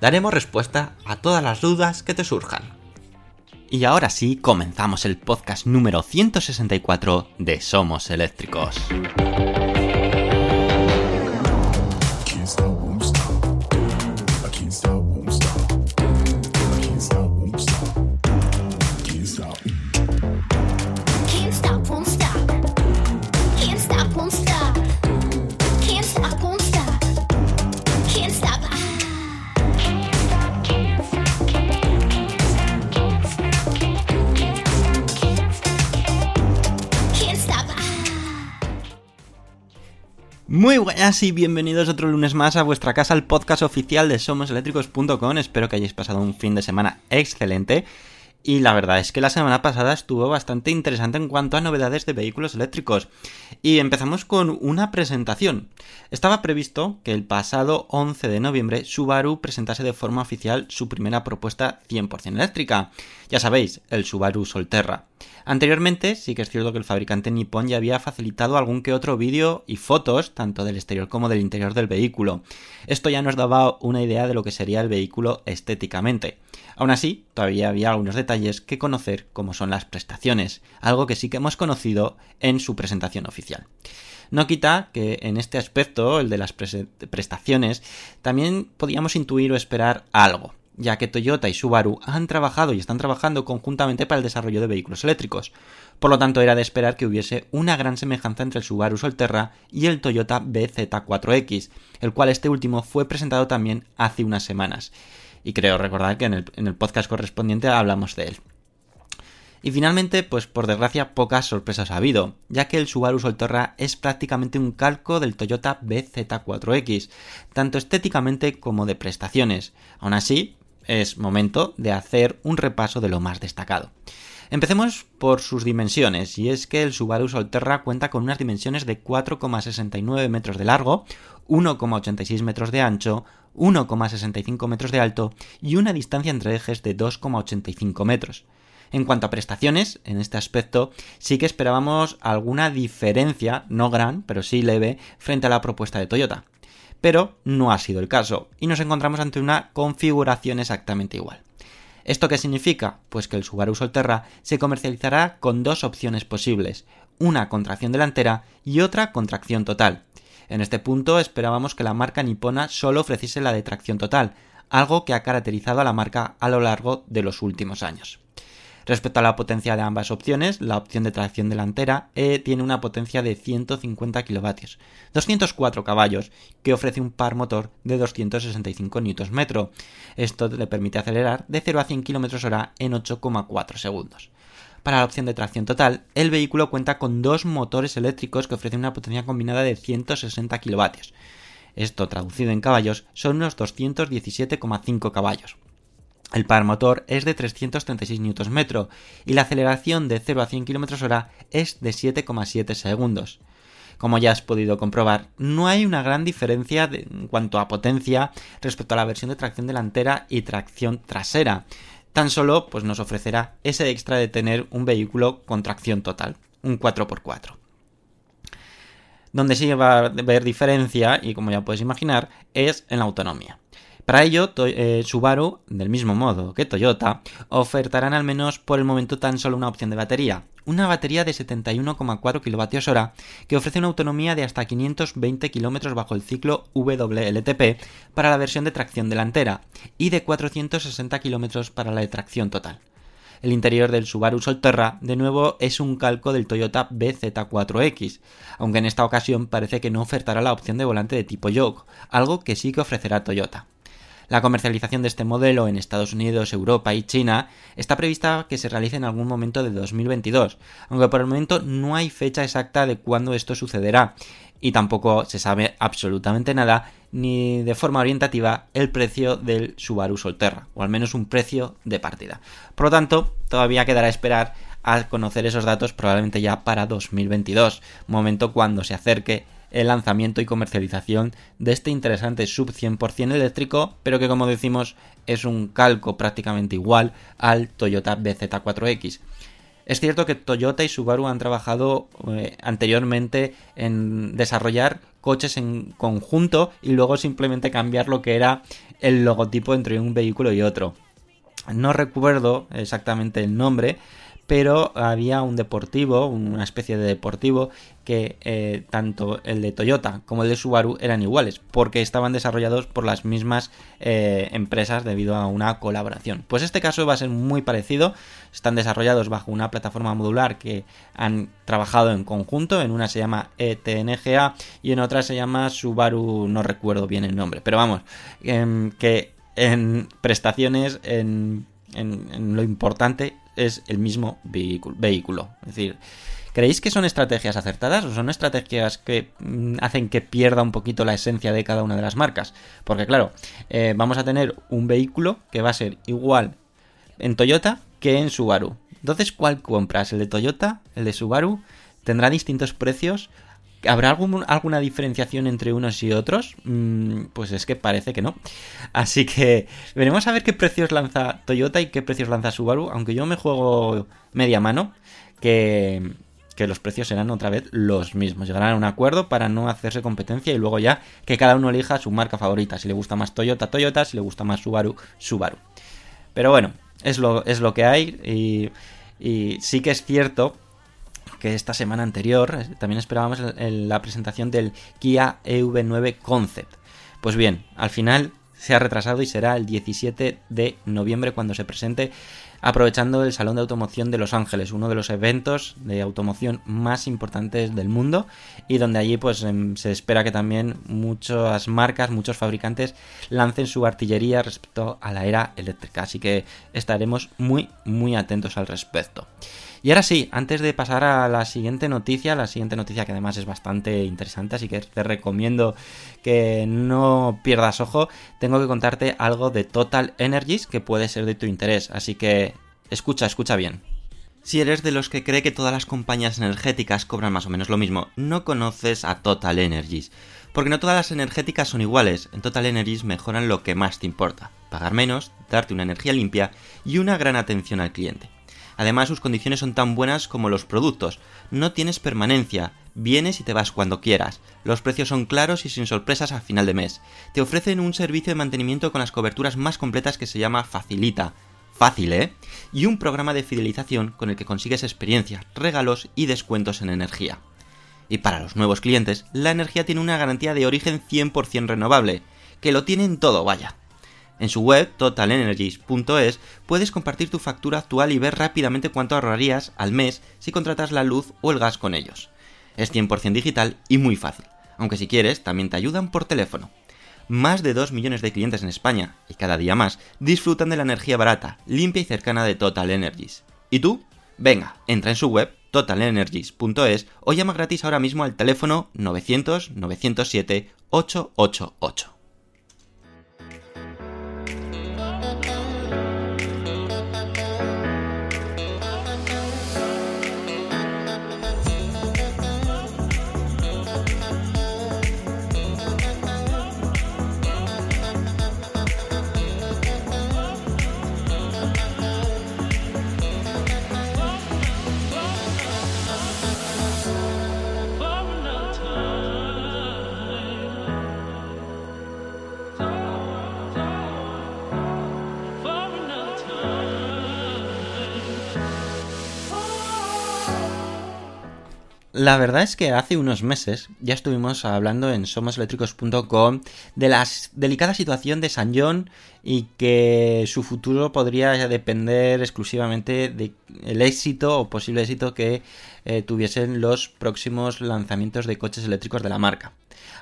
Daremos respuesta a todas las dudas que te surjan. Y ahora sí, comenzamos el podcast número 164 de Somos Eléctricos. Muy buenas y bienvenidos otro lunes más a vuestra casa, el podcast oficial de somoseléctricos.com. Espero que hayáis pasado un fin de semana excelente. Y la verdad es que la semana pasada estuvo bastante interesante en cuanto a novedades de vehículos eléctricos. Y empezamos con una presentación. Estaba previsto que el pasado 11 de noviembre Subaru presentase de forma oficial su primera propuesta 100% eléctrica. Ya sabéis, el Subaru Solterra. Anteriormente sí que es cierto que el fabricante Nippon ya había facilitado algún que otro vídeo y fotos, tanto del exterior como del interior del vehículo. Esto ya nos daba una idea de lo que sería el vehículo estéticamente. Aún así, todavía había algunos detalles que conocer como son las prestaciones, algo que sí que hemos conocido en su presentación oficial. No quita que en este aspecto, el de las prestaciones, también podíamos intuir o esperar algo, ya que Toyota y Subaru han trabajado y están trabajando conjuntamente para el desarrollo de vehículos eléctricos. Por lo tanto, era de esperar que hubiese una gran semejanza entre el Subaru Solterra y el Toyota BZ4X, el cual este último fue presentado también hace unas semanas. Y creo recordar que en el, en el podcast correspondiente hablamos de él. Y finalmente, pues por desgracia, pocas sorpresas ha habido, ya que el Subaru Solterra es prácticamente un calco del Toyota BZ4X, tanto estéticamente como de prestaciones. Aún así, es momento de hacer un repaso de lo más destacado. Empecemos por sus dimensiones, y es que el Subaru Solterra cuenta con unas dimensiones de 4,69 metros de largo, 1,86 metros de ancho, 1,65 metros de alto y una distancia entre ejes de 2,85 metros. En cuanto a prestaciones, en este aspecto sí que esperábamos alguna diferencia, no gran, pero sí leve, frente a la propuesta de Toyota. Pero no ha sido el caso, y nos encontramos ante una configuración exactamente igual. ¿Esto qué significa? Pues que el Subaru Solterra se comercializará con dos opciones posibles, una con tracción delantera y otra con tracción total. En este punto esperábamos que la marca nipona solo ofreciese la de tracción total, algo que ha caracterizado a la marca a lo largo de los últimos años. Respecto a la potencia de ambas opciones, la opción de tracción delantera eh, tiene una potencia de 150 kilovatios, 204 caballos, que ofrece un par motor de 265 Nm. Esto le permite acelerar de 0 a 100 km hora en 8,4 segundos. Para la opción de tracción total, el vehículo cuenta con dos motores eléctricos que ofrecen una potencia combinada de 160 kilovatios. Esto traducido en caballos son unos 217,5 caballos. El par motor es de 336 Nm y la aceleración de 0 a 100 km hora es de 7,7 segundos. Como ya has podido comprobar, no hay una gran diferencia en cuanto a potencia respecto a la versión de tracción delantera y tracción trasera. Tan solo pues, nos ofrecerá ese extra de tener un vehículo con tracción total, un 4x4. Donde sí va a haber diferencia, y como ya puedes imaginar, es en la autonomía. Para ello, eh, Subaru, del mismo modo que Toyota, ofertarán al menos por el momento tan solo una opción de batería, una batería de 71,4 kWh que ofrece una autonomía de hasta 520 km bajo el ciclo WLTP para la versión de tracción delantera y de 460 km para la de tracción total. El interior del Subaru Solterra, de nuevo, es un calco del Toyota BZ4X, aunque en esta ocasión parece que no ofertará la opción de volante de tipo yoke, algo que sí que ofrecerá Toyota. La comercialización de este modelo en Estados Unidos, Europa y China está prevista que se realice en algún momento de 2022, aunque por el momento no hay fecha exacta de cuándo esto sucederá y tampoco se sabe absolutamente nada ni de forma orientativa el precio del Subaru Solterra, o al menos un precio de partida. Por lo tanto, todavía quedará esperar a conocer esos datos probablemente ya para 2022, momento cuando se acerque el lanzamiento y comercialización de este interesante sub 100% eléctrico, pero que como decimos es un calco prácticamente igual al Toyota BZ4X. Es cierto que Toyota y Subaru han trabajado eh, anteriormente en desarrollar coches en conjunto y luego simplemente cambiar lo que era el logotipo entre un vehículo y otro. No recuerdo exactamente el nombre, pero había un deportivo, una especie de deportivo, que eh, tanto el de Toyota como el de Subaru eran iguales, porque estaban desarrollados por las mismas eh, empresas debido a una colaboración. Pues este caso va a ser muy parecido, están desarrollados bajo una plataforma modular que han trabajado en conjunto, en una se llama ETNGA y en otra se llama Subaru, no recuerdo bien el nombre, pero vamos, em, que en prestaciones, en, en, en lo importante, es el mismo vehículo. Es decir, ¿creéis que son estrategias acertadas o son estrategias que mm, hacen que pierda un poquito la esencia de cada una de las marcas? Porque claro, eh, vamos a tener un vehículo que va a ser igual en Toyota que en Subaru. Entonces, ¿cuál compras? ¿El de Toyota? ¿El de Subaru? ¿Tendrá distintos precios? ¿Habrá alguna diferenciación entre unos y otros? Mm, pues es que parece que no. Así que veremos a ver qué precios lanza Toyota y qué precios lanza Subaru, aunque yo me juego media mano, que, que los precios serán otra vez los mismos. Llegarán a un acuerdo para no hacerse competencia y luego ya que cada uno elija su marca favorita. Si le gusta más Toyota, Toyota, si le gusta más Subaru, Subaru. Pero bueno, es lo, es lo que hay y sí que es cierto esta semana anterior también esperábamos la presentación del Kia EV9 Concept. Pues bien, al final se ha retrasado y será el 17 de noviembre cuando se presente aprovechando el Salón de Automoción de Los Ángeles, uno de los eventos de automoción más importantes del mundo y donde allí pues em, se espera que también muchas marcas, muchos fabricantes lancen su artillería respecto a la era eléctrica, así que estaremos muy muy atentos al respecto. Y ahora sí, antes de pasar a la siguiente noticia, la siguiente noticia que además es bastante interesante, así que te recomiendo que no pierdas ojo, tengo que contarte algo de Total Energies que puede ser de tu interés, así que escucha, escucha bien. Si eres de los que cree que todas las compañías energéticas cobran más o menos lo mismo, no conoces a Total Energies. Porque no todas las energéticas son iguales, en Total Energies mejoran lo que más te importa, pagar menos, darte una energía limpia y una gran atención al cliente. Además, sus condiciones son tan buenas como los productos. No tienes permanencia, vienes y te vas cuando quieras. Los precios son claros y sin sorpresas a final de mes. Te ofrecen un servicio de mantenimiento con las coberturas más completas que se llama Facilita. Fácil, ¿eh? Y un programa de fidelización con el que consigues experiencia, regalos y descuentos en energía. Y para los nuevos clientes, la energía tiene una garantía de origen 100% renovable, que lo tienen todo, vaya. En su web, totalenergies.es, puedes compartir tu factura actual y ver rápidamente cuánto ahorrarías al mes si contratas la luz o el gas con ellos. Es 100% digital y muy fácil, aunque si quieres también te ayudan por teléfono. Más de 2 millones de clientes en España, y cada día más, disfrutan de la energía barata, limpia y cercana de Total Energies. ¿Y tú? Venga, entra en su web totalenergies.es o llama gratis ahora mismo al teléfono 900 907 888. La verdad es que hace unos meses ya estuvimos hablando en somoseléctricos.com de la delicada situación de San John y que su futuro podría depender exclusivamente del éxito o posible éxito que eh, tuviesen los próximos lanzamientos de coches eléctricos de la marca.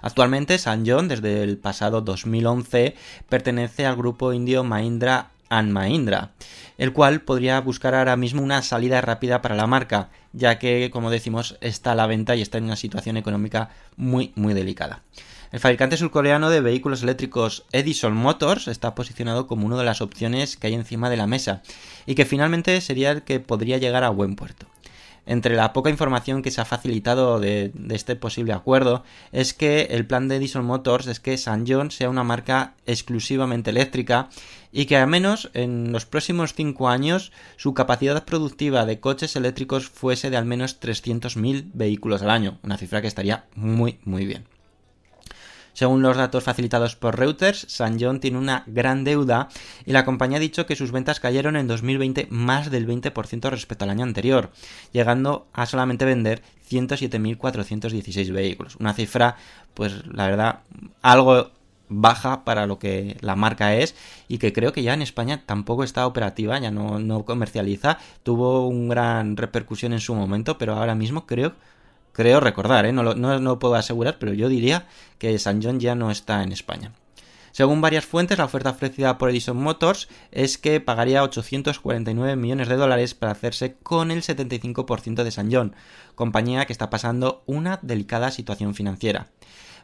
Actualmente San John, desde el pasado 2011, pertenece al grupo indio Mahindra and Mahindra, el cual podría buscar ahora mismo una salida rápida para la marca, ya que, como decimos, está a la venta y está en una situación económica muy, muy delicada. El fabricante surcoreano de vehículos eléctricos Edison Motors está posicionado como una de las opciones que hay encima de la mesa y que finalmente sería el que podría llegar a buen puerto entre la poca información que se ha facilitado de, este posible acuerdo es que el plan de Edison Motors es que San John sea una marca exclusivamente eléctrica y que al menos en los próximos 5 años su capacidad productiva de coches eléctricos fuese de al menos 300.000 vehículos al año, una cifra que estaría muy muy bien. Según los datos facilitados por Reuters, San John tiene una gran deuda y la compañía ha dicho que sus ventas cayeron en 2020 más del 20% respecto al año anterior, llegando a solamente vender 107.416 vehículos. Una cifra, pues la verdad, algo baja para lo que la marca es y que creo que ya en España tampoco está operativa, ya no, no comercializa, tuvo una gran repercusión en su momento, pero ahora mismo creo Creo recordar, ¿eh? no, lo, no, no puedo asegurar, pero yo diría que San John ya no está en España. Según varias fuentes, la oferta ofrecida por Edison Motors es que pagaría 849 millones de dólares para hacerse con el 75% de San John, compañía que está pasando una delicada situación financiera.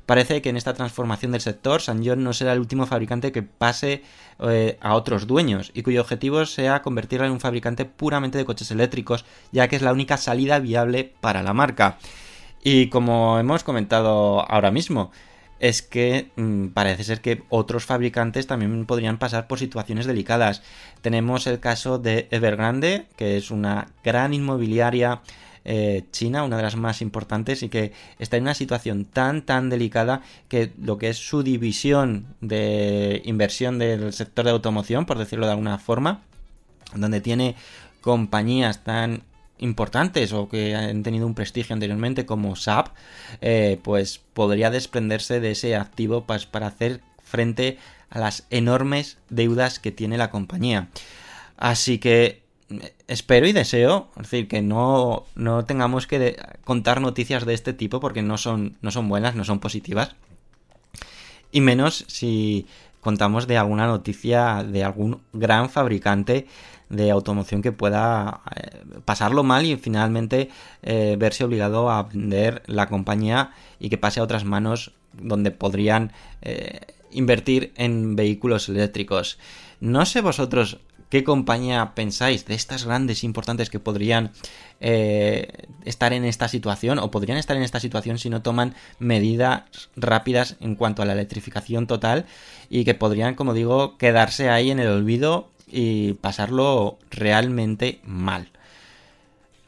Parece que en esta transformación del sector, San John no será el último fabricante que pase eh, a otros dueños y cuyo objetivo sea convertirla en un fabricante puramente de coches eléctricos, ya que es la única salida viable para la marca. Y como hemos comentado ahora mismo, es que mmm, parece ser que otros fabricantes también podrían pasar por situaciones delicadas. Tenemos el caso de Evergrande, que es una gran inmobiliaria eh, China, una de las más importantes, y que está en una situación tan, tan delicada que lo que es su división de inversión del sector de automoción, por decirlo de alguna forma, donde tiene compañías tan importantes o que han tenido un prestigio anteriormente como SAP, eh, pues podría desprenderse de ese activo para hacer frente a las enormes deudas que tiene la compañía. Así que espero y deseo, es decir, que no, no tengamos que contar noticias de este tipo porque no son, no son buenas, no son positivas. Y menos si contamos de alguna noticia de algún gran fabricante de automoción que pueda eh, pasarlo mal y finalmente eh, verse obligado a vender la compañía y que pase a otras manos donde podrían eh, invertir en vehículos eléctricos. No sé vosotros qué compañía pensáis de estas grandes importantes que podrían eh, estar en esta situación o podrían estar en esta situación si no toman medidas rápidas en cuanto a la electrificación total y que podrían, como digo, quedarse ahí en el olvido y pasarlo realmente mal.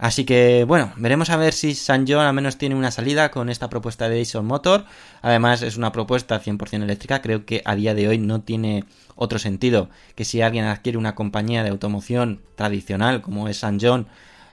Así que bueno, veremos a ver si San John al menos tiene una salida con esta propuesta de Edison Motor. Además es una propuesta 100% eléctrica, creo que a día de hoy no tiene otro sentido que si alguien adquiere una compañía de automoción tradicional como es San John,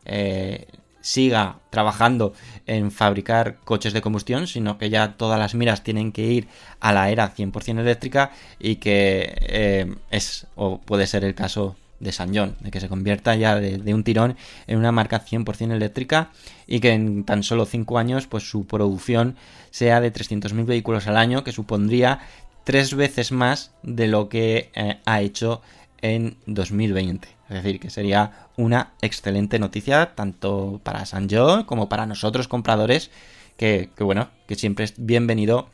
eh, siga trabajando en fabricar coches de combustión, sino que ya todas las miras tienen que ir a la era 100% eléctrica y que eh, es o puede ser el caso de San John, de que se convierta ya de, un tirón en una marca 100% eléctrica y que en tan solo 5 años pues su producción sea de 300.000 vehículos al año, que supondría tres veces más de lo que eh, ha hecho en 2020. Es decir, que sería una excelente noticia tanto para San John como para nosotros compradores, que, que bueno, que siempre es bienvenido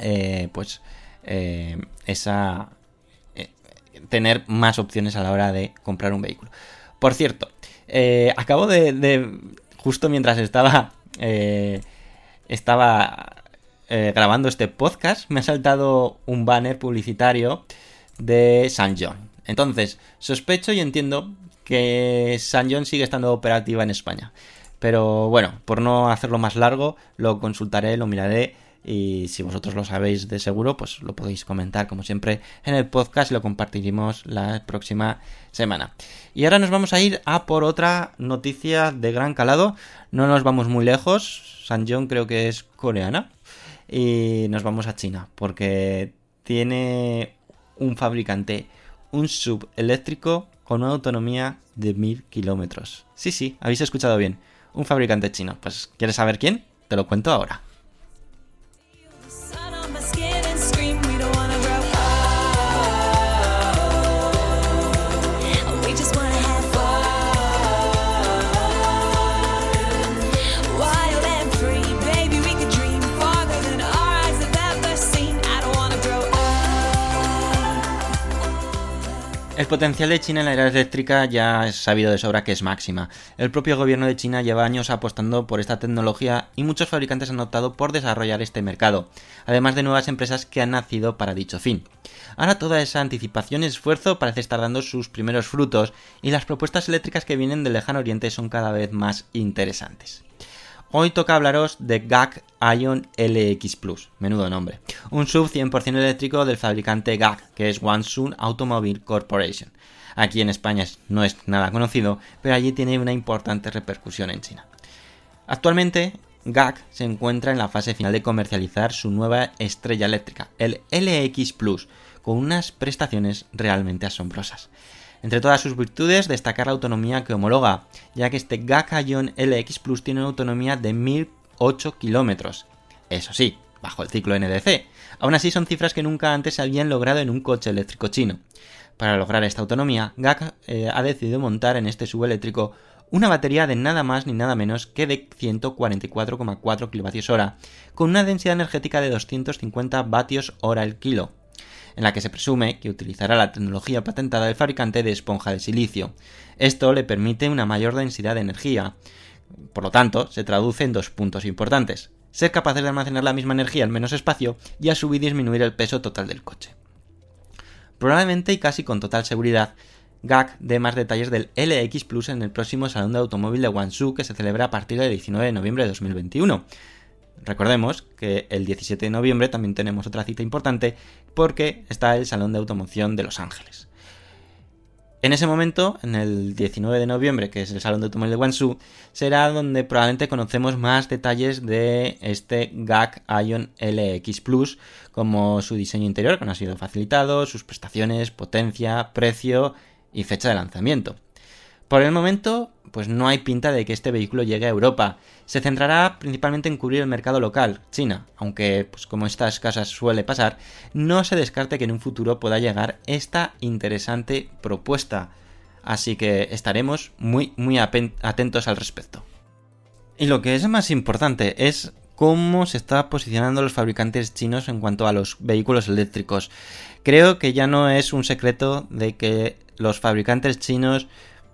eh, pues eh, esa tener más opciones a la hora de comprar un vehículo. Por cierto, eh, acabo de, justo mientras estaba eh, estaba eh, grabando este podcast, me ha saltado un banner publicitario de San John. Entonces, sospecho y entiendo que San John sigue estando operativa en España. Pero bueno, por no hacerlo más largo, lo consultaré, lo miraré Y si vosotros lo sabéis de seguro, pues lo podéis comentar como siempre en el podcast y lo compartiremos la próxima semana. Y ahora nos vamos a ir a por otra noticia de gran calado. No nos vamos muy lejos. Sanjeong creo que es coreana. Y nos vamos a China porque tiene un fabricante, un sub eléctrico con una autonomía de 1000 kilómetros. Sí, sí, habéis escuchado bien. Un fabricante chino. Pues, ¿quieres saber quién? Te lo cuento ahora. El potencial de China en la era eléctrica ya es sabido de sobra que es máxima. El propio gobierno de China lleva años apostando por esta tecnología y muchos fabricantes han optado por desarrollar este mercado, además de nuevas empresas que han nacido para dicho fin. Ahora toda esa anticipación y esfuerzo parece estar dando sus primeros frutos y las propuestas eléctricas que vienen del lejano oriente son cada vez más interesantes. Hoy toca hablaros de GAC Ion LX Plus, menudo nombre. Un sub 100% eléctrico del fabricante GAC, que es Wansun Automobile Corporation. Aquí en España es- no es nada conocido, pero allí tiene una importante repercusión en China. Actualmente, GAC se encuentra en la fase final de comercializar su nueva estrella eléctrica, el LX Plus, con unas prestaciones realmente asombrosas. Entre todas sus virtudes, destacar la autonomía que homologa, ya que este GAC Ion LX Plus tiene una autonomía de 1008 kilómetros. Eso sí, bajo el ciclo NDC. Aún así son cifras que nunca antes se habían logrado en un coche eléctrico chino. Para lograr esta autonomía, GAC eh, ha decidido montar en este subeléctrico una batería de nada más ni nada menos que de 144,4 kWh, con una densidad energética de 250 vatios hora el kilo, en la que se presume que utilizará la tecnología patentada del fabricante de esponja de silicio. Esto le permite una mayor densidad de energía. Por lo tanto, se traduce en dos puntos importantes. Ser capaces de almacenar la misma energía en menos espacio y a su vez disminuir el peso total del coche. Probablemente y casi con total seguridad, GAC dé más detalles del LX Plus en el próximo Salón de Automóvil de Guangzhou que se celebra a partir del 19 de noviembre de 2021. Recordemos que el 17 de noviembre también tenemos otra cita importante porque está el Salón de Automoción de Los Ángeles. En ese momento, en el 19 de noviembre, que es el Salón de Automóvil de Guangzhou, será donde probablemente conocemos más detalles de este GAC Ion LX Plus, como su diseño interior, que no ha sido facilitado, sus prestaciones, potencia, precio y fecha de lanzamiento. Por el momento, pues no hay pinta de que este vehículo llegue a Europa. Se centrará principalmente en cubrir el mercado local, China, aunque, pues como estas casas suele pasar, no se descarte que en un futuro pueda llegar esta interesante propuesta. Así que estaremos muy, muy atentos al respecto. Y lo que es más importante es cómo se está posicionando los fabricantes chinos en cuanto a los vehículos eléctricos. Creo que ya no es un secreto de que los fabricantes chinos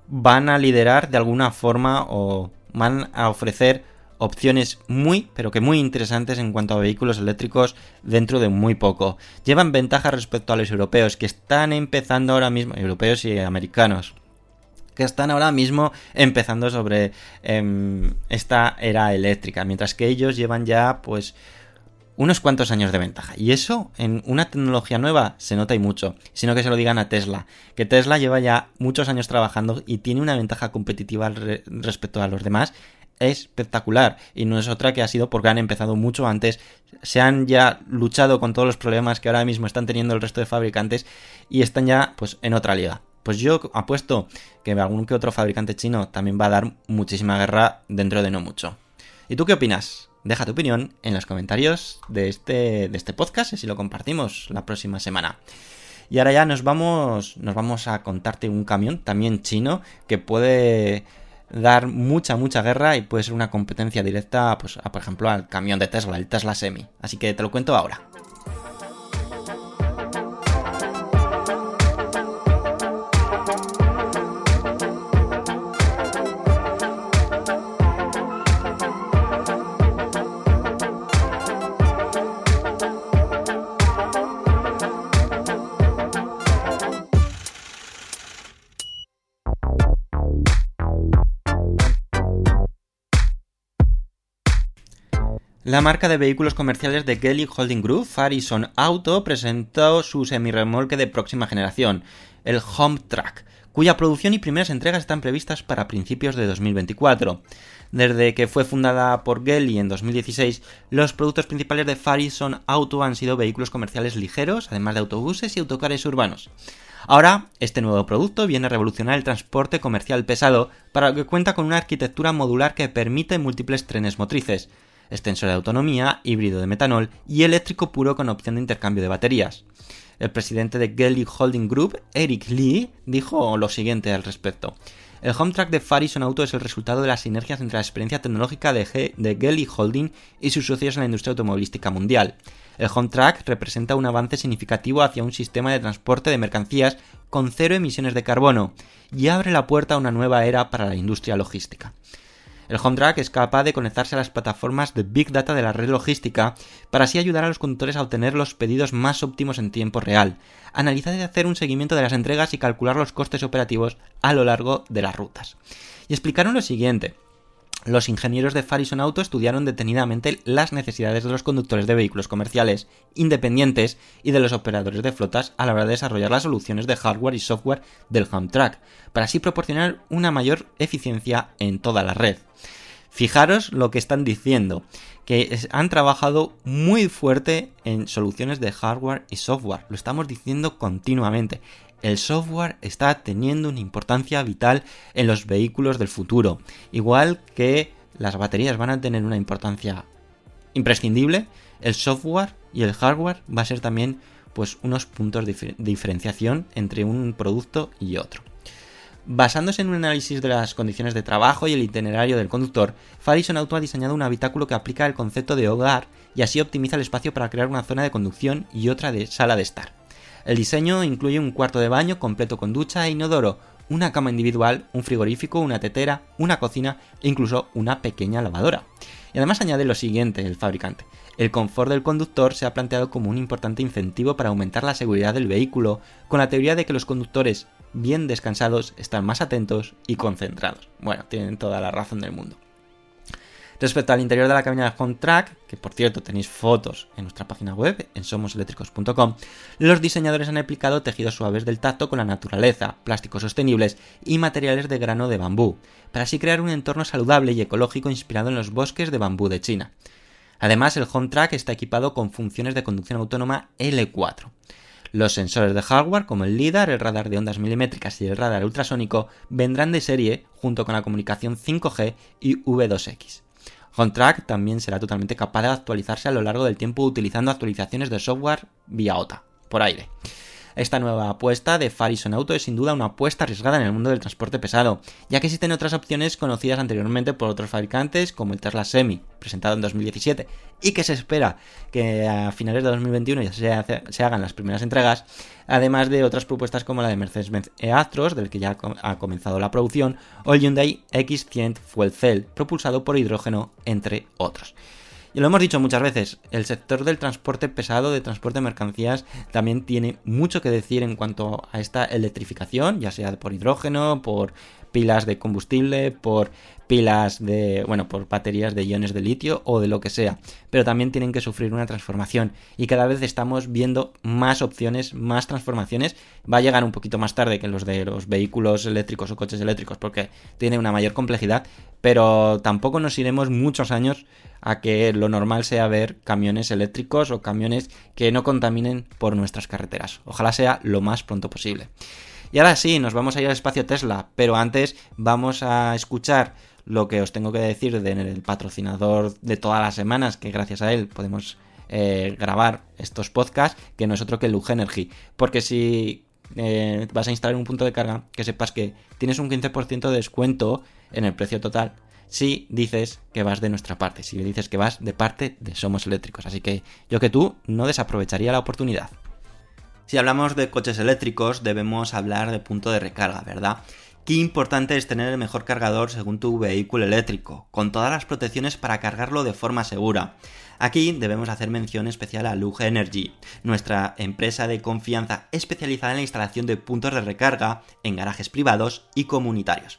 van a liderar de alguna forma o van a ofrecer opciones muy, pero que muy interesantes en cuanto a vehículos eléctricos dentro de muy poco. Llevan ventaja respecto a los europeos que están empezando ahora mismo, europeos y americanos, que están ahora mismo empezando sobre em, esta era eléctrica, mientras que ellos llevan ya pues unos cuantos años de ventaja. Y eso en una tecnología nueva se nota y mucho, sino que se lo digan a Tesla, que Tesla lleva ya muchos años trabajando y tiene una ventaja competitiva respecto a los demás espectacular y no es otra que ha sido porque han empezado mucho antes, se han ya luchado con todos los problemas que ahora mismo están teniendo el resto de fabricantes y están ya pues en otra liga. Pues yo apuesto que algún que otro fabricante chino también va a dar muchísima guerra dentro de no mucho. ¿Y tú qué opinas? Deja tu opinión en los comentarios de este, de este podcast y si lo compartimos la próxima semana. Y ahora ya nos vamos, nos vamos a contarte un camión también chino que puede dar mucha, mucha guerra y puede ser una competencia directa, pues, a, por ejemplo, al camión de Tesla, el Tesla Semi. Así que te lo cuento ahora. La marca de vehículos comerciales de Gelly Holding Group, Farison Auto, presentó su semirremolque de próxima generación, el Home Track, cuya producción y primeras entregas están previstas para principios de 2024. Desde que fue fundada por Gelly en 2016, los productos principales de Farison Auto han sido vehículos comerciales ligeros, además de autobuses y autocares urbanos. Ahora, este nuevo producto viene a revolucionar el transporte comercial pesado, para lo que cuenta con una arquitectura modular que permite múltiples trenes motrices, extensor de autonomía, híbrido de metanol y eléctrico puro con opción de intercambio de baterías. El presidente de Gelly Holding Group, Eric Lee, dijo lo siguiente al respecto. El home track de Farison Auto es el resultado de las sinergias entre la experiencia tecnológica de, de Gelly Holding y sus socios en la industria automovilística mundial. El home track representa un avance significativo hacia un sistema de transporte de mercancías con cero emisiones de carbono y abre la puerta a una nueva era para la industria logística. El home es capaz de conectarse a las plataformas de Big Data de la red logística para así ayudar a los conductores a obtener los pedidos más óptimos en tiempo real, analizar y hacer un seguimiento de las entregas y calcular los costes operativos a lo largo de las rutas. Y explicaron lo siguiente. Los ingenieros de Farison Auto estudiaron detenidamente las necesidades de los conductores de vehículos comerciales, independientes y de los operadores de flotas a la hora de desarrollar las soluciones de hardware y software del home track, para así proporcionar una mayor eficiencia en toda la red. Fijaros lo que están diciendo, que han trabajado muy fuerte en soluciones de hardware y software, lo estamos diciendo continuamente. El software está teniendo una importancia vital en los vehículos del futuro, igual que las baterías van a tener una importancia imprescindible, el software y el hardware va a ser también pues unos puntos de diferenciación entre un producto y otro. Basándose en un análisis de las condiciones de trabajo y el itinerario del conductor, Farison Auto ha diseñado un habitáculo que aplica el concepto de hogar y así optimiza el espacio para crear una zona de conducción y otra de sala de estar. El diseño incluye un cuarto de baño completo con ducha e inodoro, una cama individual, un frigorífico, una tetera, una cocina e incluso una pequeña lavadora. Y además añade lo siguiente el fabricante. El confort del conductor se ha planteado como un importante incentivo para aumentar la seguridad del vehículo, con la teoría de que los conductores bien descansados están más atentos y concentrados. Bueno, tienen toda la razón del mundo. Respecto al interior de la cabina Home Track, que por cierto tenéis fotos en nuestra página web en somoseléctricos.com, los diseñadores han aplicado tejidos suaves del tacto con la naturaleza, plásticos sostenibles y materiales de grano de bambú, para así crear un entorno saludable y ecológico inspirado en los bosques de bambú de China. Además, el Home Track está equipado con funciones de conducción autónoma L4. Los sensores de hardware como el LIDAR, el radar de ondas milimétricas y el radar ultrasónico vendrán de serie junto con la comunicación 5G y V2X. HomeTrack también será totalmente capaz de actualizarse a lo largo del tiempo utilizando actualizaciones de software vía OTA, por aire. Esta nueva apuesta de Farison Auto es sin duda una apuesta arriesgada en el mundo del transporte pesado, ya que existen otras opciones conocidas anteriormente por otros fabricantes como el Tesla Semi, presentado en 2017, y que se espera que a finales de 2021 ya se, se hagan las primeras entregas, además de otras propuestas como la de Mercedes-Benz e-Actros, del que ya ha comenzado la producción, o el Hyundai X100 Fuel Cell, propulsado por hidrógeno, entre otros. Y lo hemos dicho muchas veces, el sector del transporte pesado, de transporte de mercancías, también tiene mucho que decir en cuanto a esta electrificación, ya sea por hidrógeno, por pilas de combustible, por pilas de, bueno, por baterías de iones de litio o de lo que sea, pero también tienen que sufrir una transformación y cada vez estamos viendo más opciones, más transformaciones. Va a llegar un poquito más tarde que los de los vehículos eléctricos o coches eléctricos porque tiene una mayor complejidad, pero tampoco nos iremos muchos años a que lo normal sea ver camiones eléctricos o camiones que no contaminen por nuestras carreteras. Ojalá sea lo más pronto posible. Y ahora sí, nos vamos a ir al espacio Tesla, pero antes vamos a escuchar lo que os tengo que decir del patrocinador de todas las semanas, que gracias a él podemos eh, grabar estos podcasts, que no es otro que Luge Energy. Porque si eh, vas a instalar un punto de carga, que sepas que tienes un 15% de descuento en el precio total si dices que vas de nuestra parte, si dices que vas de parte de Somos Eléctricos. Así que yo que tú no desaprovecharía la oportunidad. Si hablamos de coches eléctricos, debemos hablar de punto de recarga, ¿verdad? Qué importante es tener el mejor cargador según tu vehículo eléctrico, con todas las protecciones para cargarlo de forma segura. Aquí debemos hacer mención especial a Luge Energy, nuestra empresa de confianza especializada en la instalación de puntos de recarga en garajes privados y comunitarios.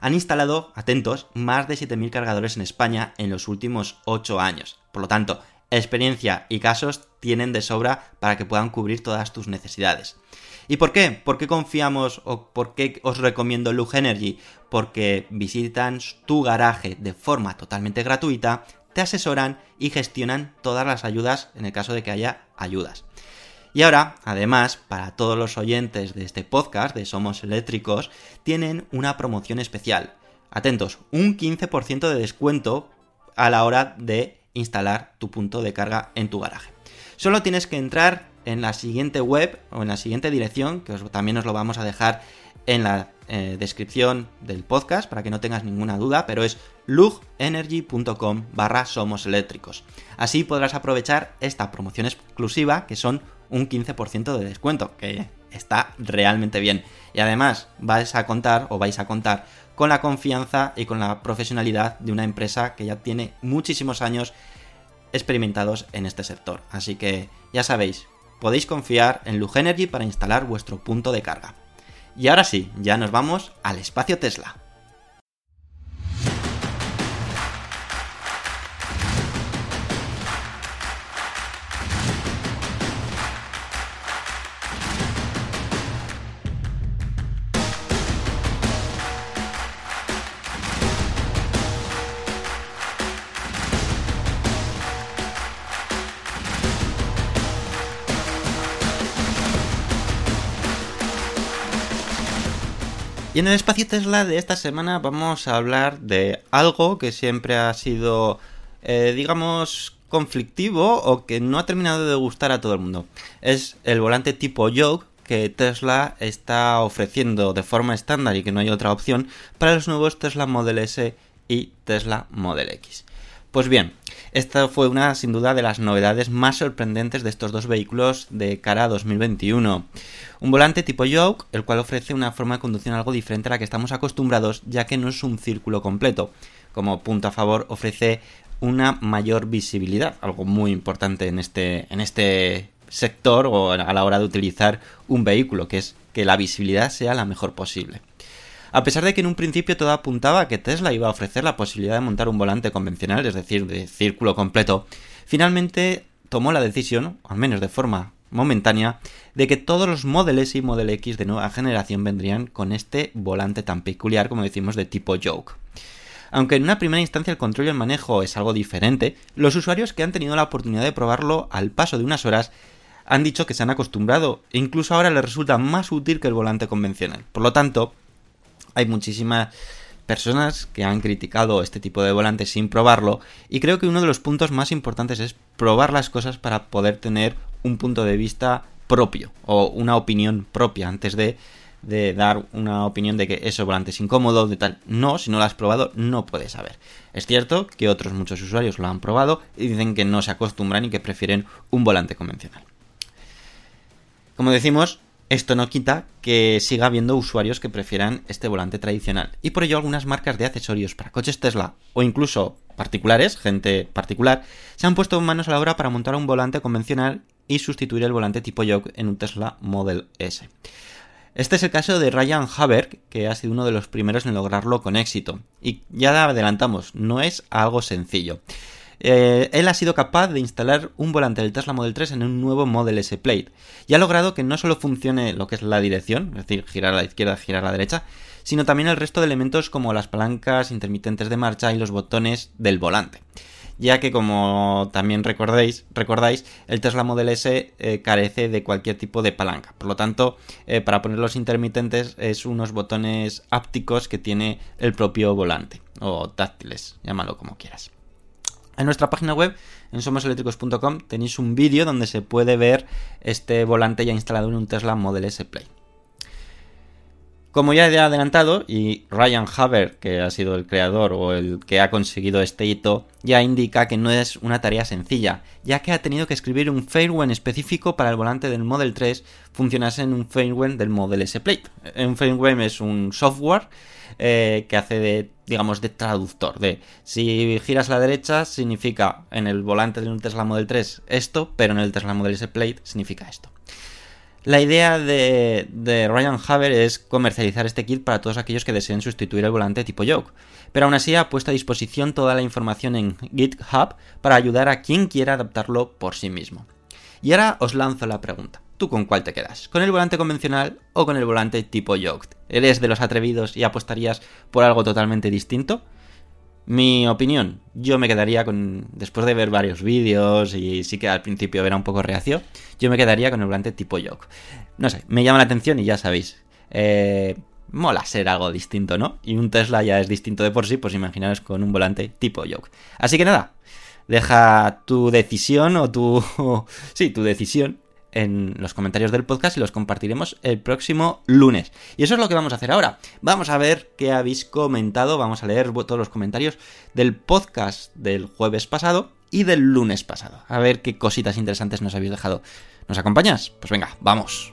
han instalado, atentos, más de 7.000 cargadores en España en los últimos 8 años. Por lo tanto, experiencia y casos tienen de sobra para que puedan cubrir todas tus necesidades. ¿Y por qué? ¿Por qué confiamos o por qué os recomiendo Lug Energy? Porque visitan tu garaje de forma totalmente gratuita, te asesoran y gestionan todas las ayudas en el caso de que haya ayudas. Y ahora, además, para todos los oyentes de este podcast de Somos Eléctricos, tienen una promoción especial. Atentos, un 15% de descuento a la hora de instalar tu punto de carga en tu garaje. Solo tienes que entrar en la siguiente web o en la siguiente dirección, que también os lo vamos a dejar en la eh, descripción del podcast para que no tengas ninguna duda, pero es lugenergy.com barra somos eléctricos. Así podrás aprovechar esta promoción exclusiva que son un 15% de descuento, que está realmente bien. Y además vais a contar o vais a contar con la confianza y con la profesionalidad de una empresa que ya tiene muchísimos años experimentados en este sector. Así que ya sabéis, podéis confiar en Lugenergy para instalar vuestro punto de carga. Y ahora sí, ya nos vamos al espacio Tesla. En el espacio Tesla de esta semana vamos a hablar de algo que siempre ha sido, eh, digamos, conflictivo o que no ha terminado de gustar a todo el mundo. Es el volante tipo Yoke que Tesla está ofreciendo de forma estándar y que no hay otra opción para los nuevos Tesla Model S y Tesla Model X. Pues bien, esta fue una sin duda de las novedades más sorprendentes de estos dos vehículos de cara a 2021. Un volante tipo yoke, el cual ofrece una forma de conducción algo diferente a la que estamos acostumbrados, ya que no es un círculo completo. Como punto a favor, ofrece una mayor visibilidad, algo muy importante en este, en este sector o a la hora de utilizar un vehículo, que es que la visibilidad sea la mejor posible. A pesar de que en un principio todo apuntaba a que Tesla iba a ofrecer la posibilidad de montar un volante convencional, es decir, de círculo completo, finalmente tomó la decisión, al menos de forma momentánea, de que todos los Model S y Model X de nueva generación vendrían con este volante tan peculiar, como decimos, de tipo Yoke. Aunque en una primera instancia el control y el manejo es algo diferente, los usuarios que han tenido la oportunidad de probarlo al paso de unas horas han dicho que se han acostumbrado e incluso ahora les resulta más útil que el volante convencional. Por lo tanto, hay muchísimas personas que han criticado este tipo de volante sin probarlo y creo que uno de los puntos más importantes es probar las cosas para poder tener un punto de vista propio o una opinión propia antes de, de dar una opinión de que ese volante es incómodo, de tal. No, si no lo has probado no puedes saber. Es cierto que otros muchos usuarios lo han probado y dicen que no se acostumbran y que prefieren un volante convencional. Como decimos, esto no quita que siga habiendo usuarios que prefieran este volante tradicional. Y por ello algunas marcas de accesorios para coches Tesla o incluso particulares, gente particular, se han puesto manos a la obra para montar un volante convencional y sustituir el volante tipo yoke en un Tesla Model S. Este es el caso de Ryan Haber, que ha sido uno de los primeros en lograrlo con éxito. Y ya adelantamos, no es algo sencillo. Eh, él ha sido capaz de instalar un volante del Tesla Model 3 en un nuevo Model S Plate y ha logrado que no solo funcione lo que es la dirección, es decir, girar a la izquierda, girar a la derecha, sino también el resto de elementos como las palancas intermitentes de marcha y los botones del volante. Ya que como también recordáis, el Tesla Model S eh, carece de cualquier tipo de palanca. Por lo tanto, eh, para poner los intermitentes es unos botones ápticos que tiene el propio volante. O táctiles, llámalo como quieras. En nuestra página web, en somoseléctricos.com, tenéis un vídeo donde se puede ver este volante ya instalado en un Tesla Model S Play. Como ya he adelantado, y Ryan Haber, que ha sido el creador o el que ha conseguido este hito, ya indica que no es una tarea sencilla, ya que ha tenido que escribir un firmware específico para el volante del Model 3 funcionase en un firmware del Model S Plate. Un firmware es un software eh, que hace de, digamos, de traductor, de si giras a la derecha significa en el volante de un Tesla Model 3 esto, pero en el Tesla Model S Plate significa esto. La idea de, de Ryan Haber es comercializar este kit para todos aquellos que deseen sustituir el volante tipo yoke, pero aún así ha puesto a disposición toda la información en GitHub para ayudar a quien quiera adaptarlo por sí mismo. Y ahora os lanzo la pregunta. ¿Tú con cuál te quedas? ¿Con el volante convencional o con el volante tipo yoke? ¿Eres de los atrevidos y apostarías por algo totalmente distinto? Mi opinión, yo me quedaría con, después de ver varios vídeos y sí que al principio era un poco reacio, yo me quedaría con el volante tipo yoke. No sé, me llama la atención y ya sabéis, eh, mola ser algo distinto, ¿no? Y un Tesla ya es distinto de por sí, pues imaginaos con un volante tipo yoke. Así que nada, deja tu decisión o tu... sí, tu decisión en los comentarios del podcast y los compartiremos el próximo lunes. Y eso es lo que vamos a hacer ahora. Vamos a ver qué habéis comentado, vamos a leer todos los comentarios del podcast del jueves pasado y del lunes pasado. A ver qué cositas interesantes nos habéis dejado. ¿Nos acompañas? Pues venga, vamos.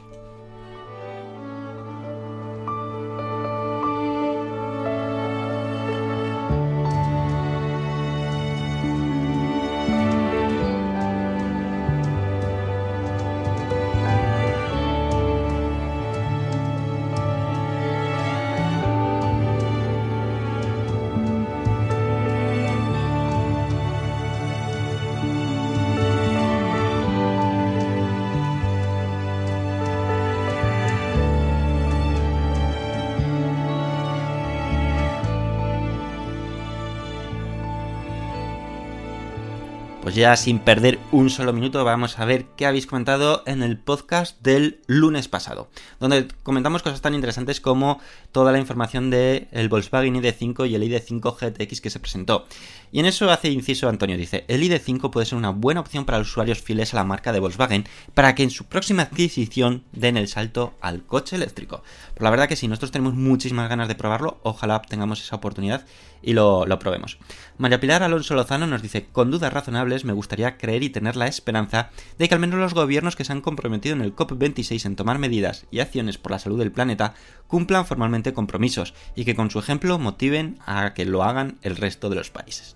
Ya sin perder un solo minuto vamos a ver qué habéis comentado en el podcast del lunes pasado, donde comentamos cosas tan interesantes como toda la información del Volkswagen ID5 y el ID5 GTX que se presentó. Y en eso hace inciso Antonio, dice, el ID5 puede ser una buena opción para los usuarios fieles a la marca de Volkswagen para que en su próxima adquisición den el salto al coche eléctrico. Pero la verdad que sí, nosotros tenemos muchísimas ganas de probarlo, ojalá tengamos esa oportunidad y lo, lo probemos. María Pilar Alonso Lozano nos dice, con dudas razonables me gustaría creer y tener la esperanza de que al menos los gobiernos que se han comprometido en el COP26 en tomar medidas y acciones por la salud del planeta cumplan formalmente compromisos y que con su ejemplo motiven a que lo hagan el resto de los países.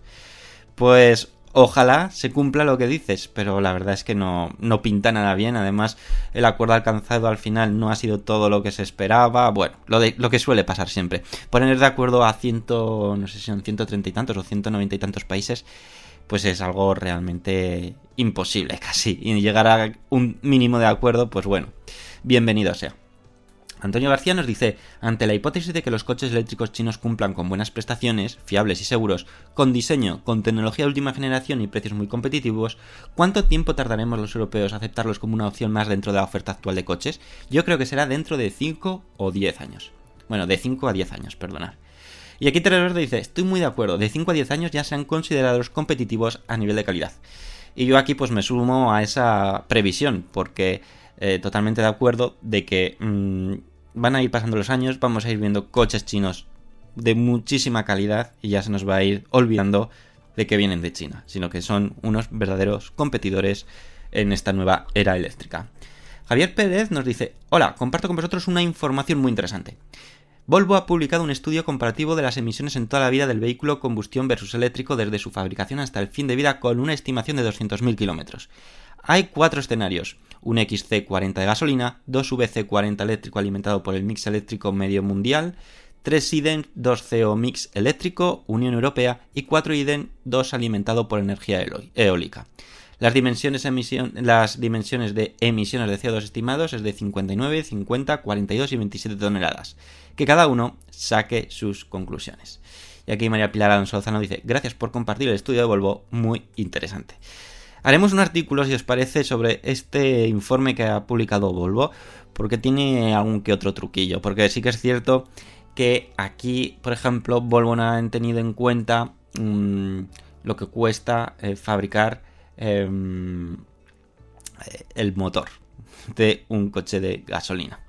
Pues ojalá se cumpla lo que dices, pero la verdad es que no, no, pinta nada bien. Además, el acuerdo alcanzado al final no ha sido todo lo que se esperaba. Bueno, lo, de, lo que suele pasar siempre. Poner de acuerdo a ciento, no sé si son 130 y tantos o 190 y tantos países, pues es algo realmente imposible casi. Y llegar a un mínimo de acuerdo, pues bueno, bienvenido sea. Antonio García nos dice, ante la hipótesis de que los coches eléctricos chinos cumplan con buenas prestaciones, fiables y seguros, con diseño, con tecnología de última generación y precios muy competitivos, ¿cuánto tiempo tardaremos los europeos a aceptarlos como una opción más dentro de la oferta actual de coches? Yo creo que será dentro de 5 o 10 años. Bueno, de 5 a 10 años, perdonad. Y aquí Verde dice, estoy muy de acuerdo, de 5 a 10 años ya sean considerados competitivos a nivel de calidad. Y yo aquí pues me sumo a esa previsión, porque eh, totalmente de acuerdo de que mmm, van a ir pasando los años, vamos a ir viendo coches chinos de muchísima calidad y ya se nos va a ir olvidando de que vienen de China, sino que son unos verdaderos competidores en esta nueva era eléctrica. Javier Pérez nos dice, hola, comparto con vosotros una información muy interesante. Volvo ha publicado un estudio comparativo de las emisiones en toda la vida del vehículo combustión versus eléctrico desde su fabricación hasta el fin de vida con una estimación de 200.000 kilómetros. Hay cuatro escenarios un XC40 de gasolina, dos VC40 eléctrico alimentado por el mix eléctrico medio mundial, 3 IDEN 2 CO mix eléctrico, Unión Europea y 4 IDEN 2 alimentado por energía eólica. Las dimensiones, emisión, las dimensiones de emisiones de CO2 estimados es de 59, 50, 42 y 27 toneladas. Que cada uno saque sus conclusiones. Y aquí María Pilar Alonso Lozano dice, gracias por compartir el estudio de Volvo, muy interesante. Haremos un artículo, si os parece, sobre este informe que ha publicado Volvo, porque tiene algún que otro truquillo. Porque sí que es cierto que aquí, por ejemplo, Volvo no ha tenido en cuenta mmm, lo que cuesta eh, fabricar eh, el motor de un coche de gasolina.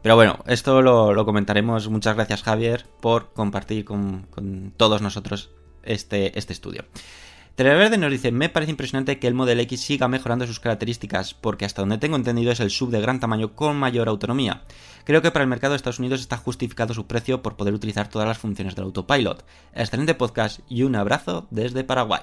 Pero bueno, esto lo, lo comentaremos. Muchas gracias Javier por compartir con, con todos nosotros este, este estudio. Televerde nos dice, me parece impresionante que el Model X siga mejorando sus características, porque hasta donde tengo entendido es el sub de gran tamaño con mayor autonomía. Creo que para el mercado de Estados Unidos está justificado su precio por poder utilizar todas las funciones del autopilot. Excelente podcast y un abrazo desde Paraguay.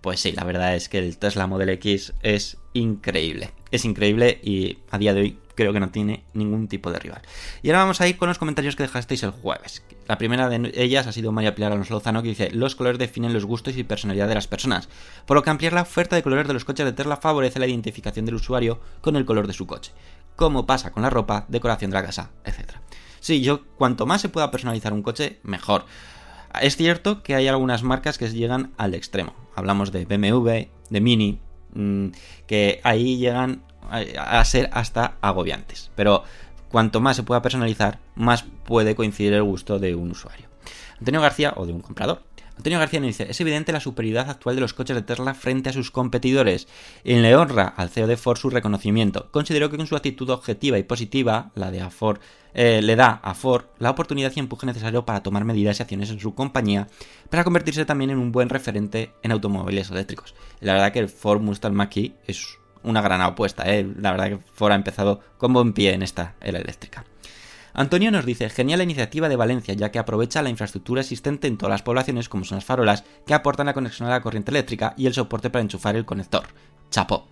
Pues sí, la verdad es que el Tesla Model X es increíble. Es increíble y a día de hoy creo que no tiene ningún tipo de rival. Y ahora vamos a ir con los comentarios que dejasteis el jueves. La primera de ellas ha sido María Pilar Alonso Lozano que dice, los colores definen los gustos y personalidad de las personas, por lo que ampliar la oferta de colores de los coches de Tesla favorece la identificación del usuario con el color de su coche, como pasa con la ropa, decoración de la casa, etc. Sí, yo cuanto más se pueda personalizar un coche, mejor. Es cierto que hay algunas marcas que llegan al extremo. Hablamos de BMW, de Mini, mmm, que ahí llegan a ser hasta agobiantes. Pero cuanto más se pueda personalizar, más puede coincidir el gusto de un usuario. Antonio García, o de un comprador. Antonio García nos dice, es evidente la superioridad actual de los coches de Tesla frente a sus competidores. Y le honra al CEO de Ford su reconocimiento. Considero que con su actitud objetiva y positiva, la de a Ford, eh, le da a Ford la oportunidad y empuje necesario para tomar medidas y acciones en su compañía para convertirse también en un buen referente en automóviles eléctricos. La verdad que el Ford Mustang Mach-E es una gran apuesta, ¿eh? la verdad que Ford ha empezado con buen pie en esta era eléctrica. Antonio nos dice, genial la iniciativa de Valencia, ya que aprovecha la infraestructura existente en todas las poblaciones, como son las farolas, que aportan la conexión a la corriente eléctrica y el soporte para enchufar el conector. Chapo.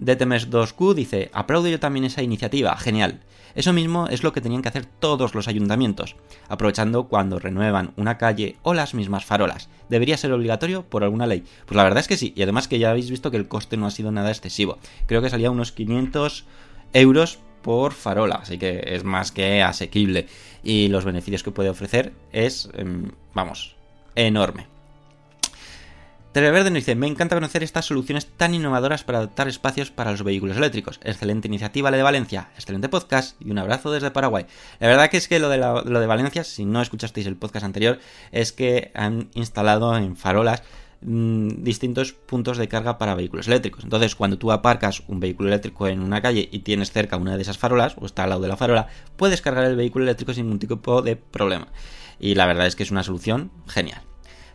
DTMS2Q dice, aplaudo yo también esa iniciativa, genial. Eso mismo es lo que tenían que hacer todos los ayuntamientos, aprovechando cuando renuevan una calle o las mismas farolas. ¿Debería ser obligatorio por alguna ley? Pues la verdad es que sí, y además que ya habéis visto que el coste no ha sido nada excesivo. Creo que salía unos 500 euros por farola, así que es más que asequible. Y los beneficios que puede ofrecer es, vamos, enorme. Televerde nos dice, me encanta conocer estas soluciones tan innovadoras para adaptar espacios para los vehículos eléctricos. Excelente iniciativa la de Valencia, excelente podcast y un abrazo desde Paraguay. La verdad que es que lo de, lo de Valencia, si no escuchasteis el podcast anterior, es que han instalado en farolas mmm, distintos puntos de carga para vehículos eléctricos. Entonces, cuando tú aparcas un vehículo eléctrico en una calle y tienes cerca una de esas farolas, o está al lado de la farola, puedes cargar el vehículo eléctrico sin ningún tipo de problema. Y la verdad es que es una solución genial.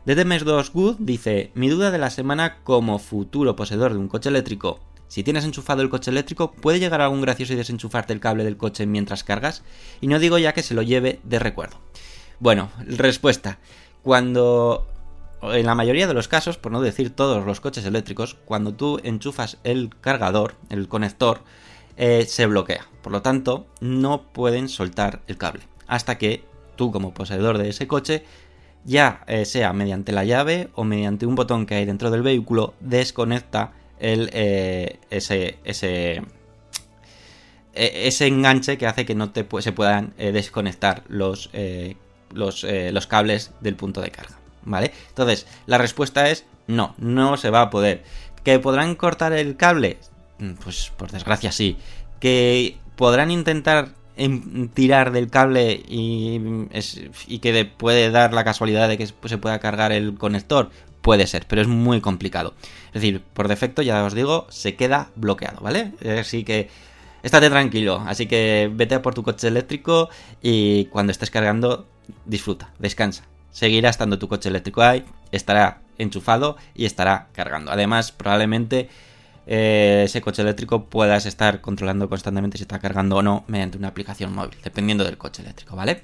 DDMS2 Good dice, mi duda de la semana como futuro poseedor de un coche eléctrico. Si tienes enchufado el coche eléctrico, ¿puede llegar algún gracioso y desenchufarte el cable del coche mientras cargas? Y no digo ya que se lo lleve de recuerdo. Bueno, respuesta. Cuando en la mayoría de los casos, por no decir todos los coches eléctricos, cuando tú enchufas el cargador, el conector, eh, se bloquea. Por lo tanto, no pueden soltar el cable. Hasta que tú como poseedor de ese coche ya eh, sea mediante la llave o mediante un botón que hay dentro del vehículo, desconecta el, eh, ese, ese, ese enganche que hace que no te, se puedan eh, desconectar los, los, los cables del punto de carga. ¿Vale? Entonces, la respuesta es no, no se va a poder. ¿Que podrán cortar el cable? Pues por desgracia sí. ¿Que podrán intentar tirar del cable y, y que puede dar la casualidad de que se pueda cargar el conector, puede ser, pero es muy complicado. Es decir, por defecto, ya os digo, se queda bloqueado, ¿vale? Así que estate tranquilo, así que vete por tu coche eléctrico y cuando estés cargando, disfruta, descansa. Seguirá estando tu coche eléctrico ahí, estará enchufado y estará cargando. Además, probablemente eh, ese coche eléctrico puedas estar controlando constantemente si está cargando o no mediante una aplicación móvil, dependiendo del coche eléctrico, ¿vale?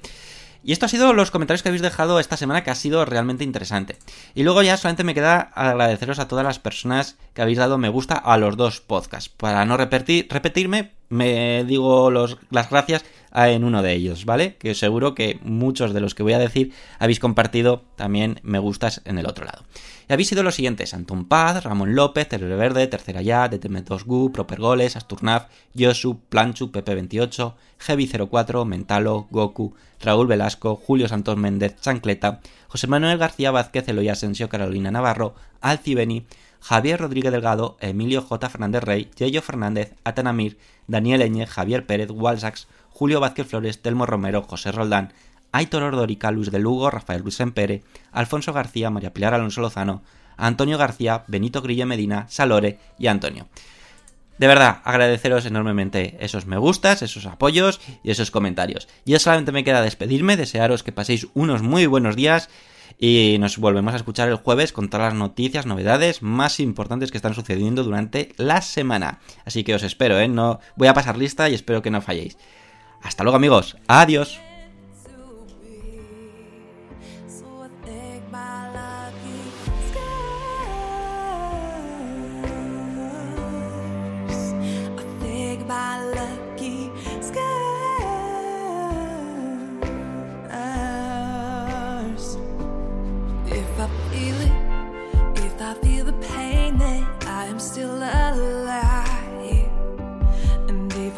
Y esto ha sido los comentarios que habéis dejado esta semana, que ha sido realmente interesante. Y luego ya solamente me queda agradeceros a todas las personas que habéis dado me gusta a los dos podcasts. Para no repetir, repetirme, me digo los, las gracias en uno de ellos, ¿vale? Que seguro que muchos de los que voy a decir habéis compartido también me gustas en el otro lado. Y habéis sido los siguientes: Antón Paz, Ramón López, Terrero Verde, Tercera Ya, DTM2Gu, Proper Goles, Asturnav, Yosu, Planchu, PP28, Heavy04, Mentalo, Goku, Raúl Velasco, Julio Santos Méndez, Chancleta, José Manuel García Vázquez, Eloy Asensio, Carolina Navarro, Alcibeni, Javier Rodríguez Delgado, Emilio J. Fernández Rey, Yello Fernández, Atanamir, Daniel Eñe, Javier Pérez, Walsax, Julio Vázquez Flores, Telmo Romero, José Roldán, Aitor Ordorica, Luis de Lugo, Rafael Luis Empere, Alfonso García, María Pilar Alonso Lozano, Antonio García, Benito Grillo Medina, Salore y Antonio. De verdad, agradeceros enormemente esos me gustas, esos apoyos y esos comentarios. Yo solamente me queda despedirme, desearos que paséis unos muy buenos días y nos volvemos a escuchar el jueves con todas las noticias, novedades más importantes que están sucediendo durante la semana. Así que os espero, ¿eh? No, voy a pasar lista y espero que no falléis. Hasta luego amigos, adiós.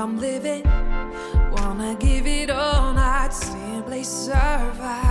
I'm living. Wanna give it all, night, simply survive.